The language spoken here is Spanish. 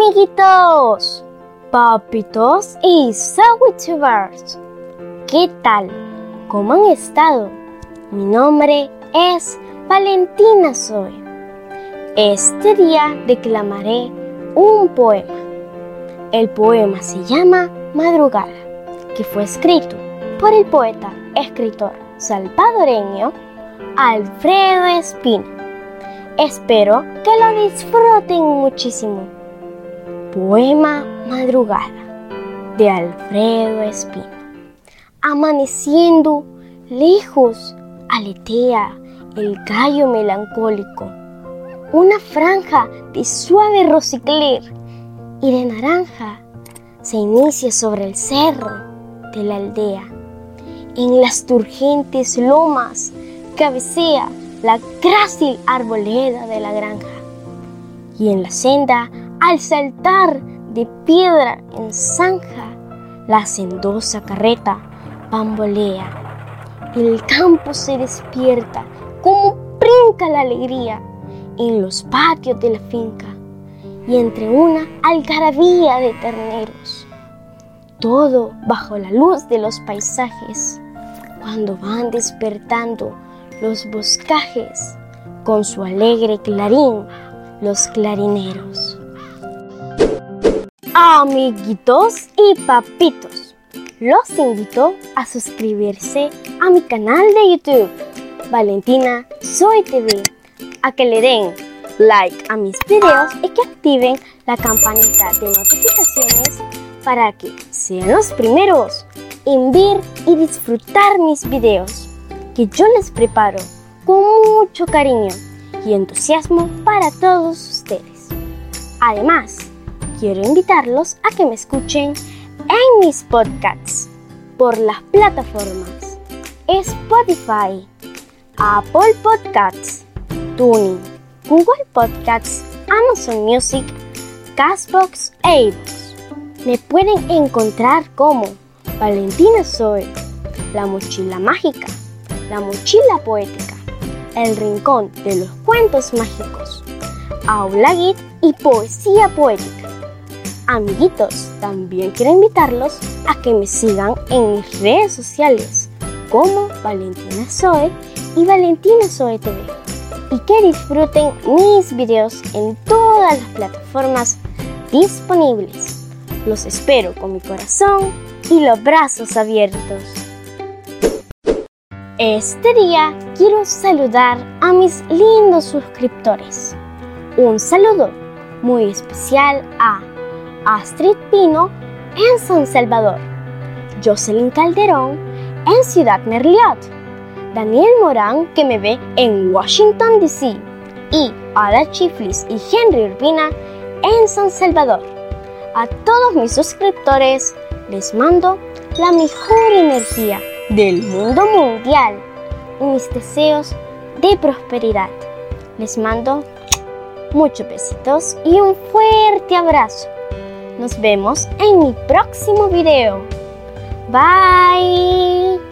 amiguitos, papitos y sandwichers. ¿Qué tal? ¿Cómo han estado? Mi nombre es Valentina Zoe. Este día declamaré un poema. El poema se llama Madrugada, que fue escrito por el poeta, escritor salvadoreño Alfredo Espino. Espero que lo disfruten muchísimo. Poema Madrugada de Alfredo Espino. Amaneciendo lejos, aletea el gallo melancólico. Una franja de suave rosicler y de naranja se inicia sobre el cerro de la aldea. En las turgentes lomas cabecea la grácil arboleda de la granja. Y en la senda al saltar de piedra en zanja, la sendosa carreta bambolea. El campo se despierta como brinca la alegría en los patios de la finca y entre una algarabía de terneros. Todo bajo la luz de los paisajes, cuando van despertando los boscajes con su alegre clarín los clarineros. Amiguitos y papitos, los invito a suscribirse a mi canal de YouTube, Valentina Soy TV, a que le den like a mis videos y que activen la campanita de notificaciones para que sean los primeros en ver y disfrutar mis videos que yo les preparo con mucho cariño y entusiasmo para todos ustedes. Además, quiero invitarlos a que me escuchen en mis podcasts por las plataformas Spotify, Apple Podcasts, Tuning, Google Podcasts, Amazon Music, Castbox e iVoox. Me pueden encontrar como Valentina Zoe, La Mochila Mágica, La Mochila Poética, El Rincón de los Cuentos Mágicos, Aula Git y Poesía Poética. Amiguitos, también quiero invitarlos a que me sigan en mis redes sociales como Valentina Zoe y Valentina Zoe TV y que disfruten mis videos en todas las plataformas disponibles. Los espero con mi corazón y los brazos abiertos. Este día quiero saludar a mis lindos suscriptores. Un saludo muy especial a Astrid Pino en San Salvador, Jocelyn Calderón en Ciudad Merliot, Daniel Morán que me ve en Washington DC y Ada Chiflis y Henry Urbina en San Salvador. A todos mis suscriptores les mando la mejor energía del mundo mundial y mis deseos de prosperidad. Les mando muchos besitos y un fuerte abrazo. Nos vemos en mi próximo video. Bye.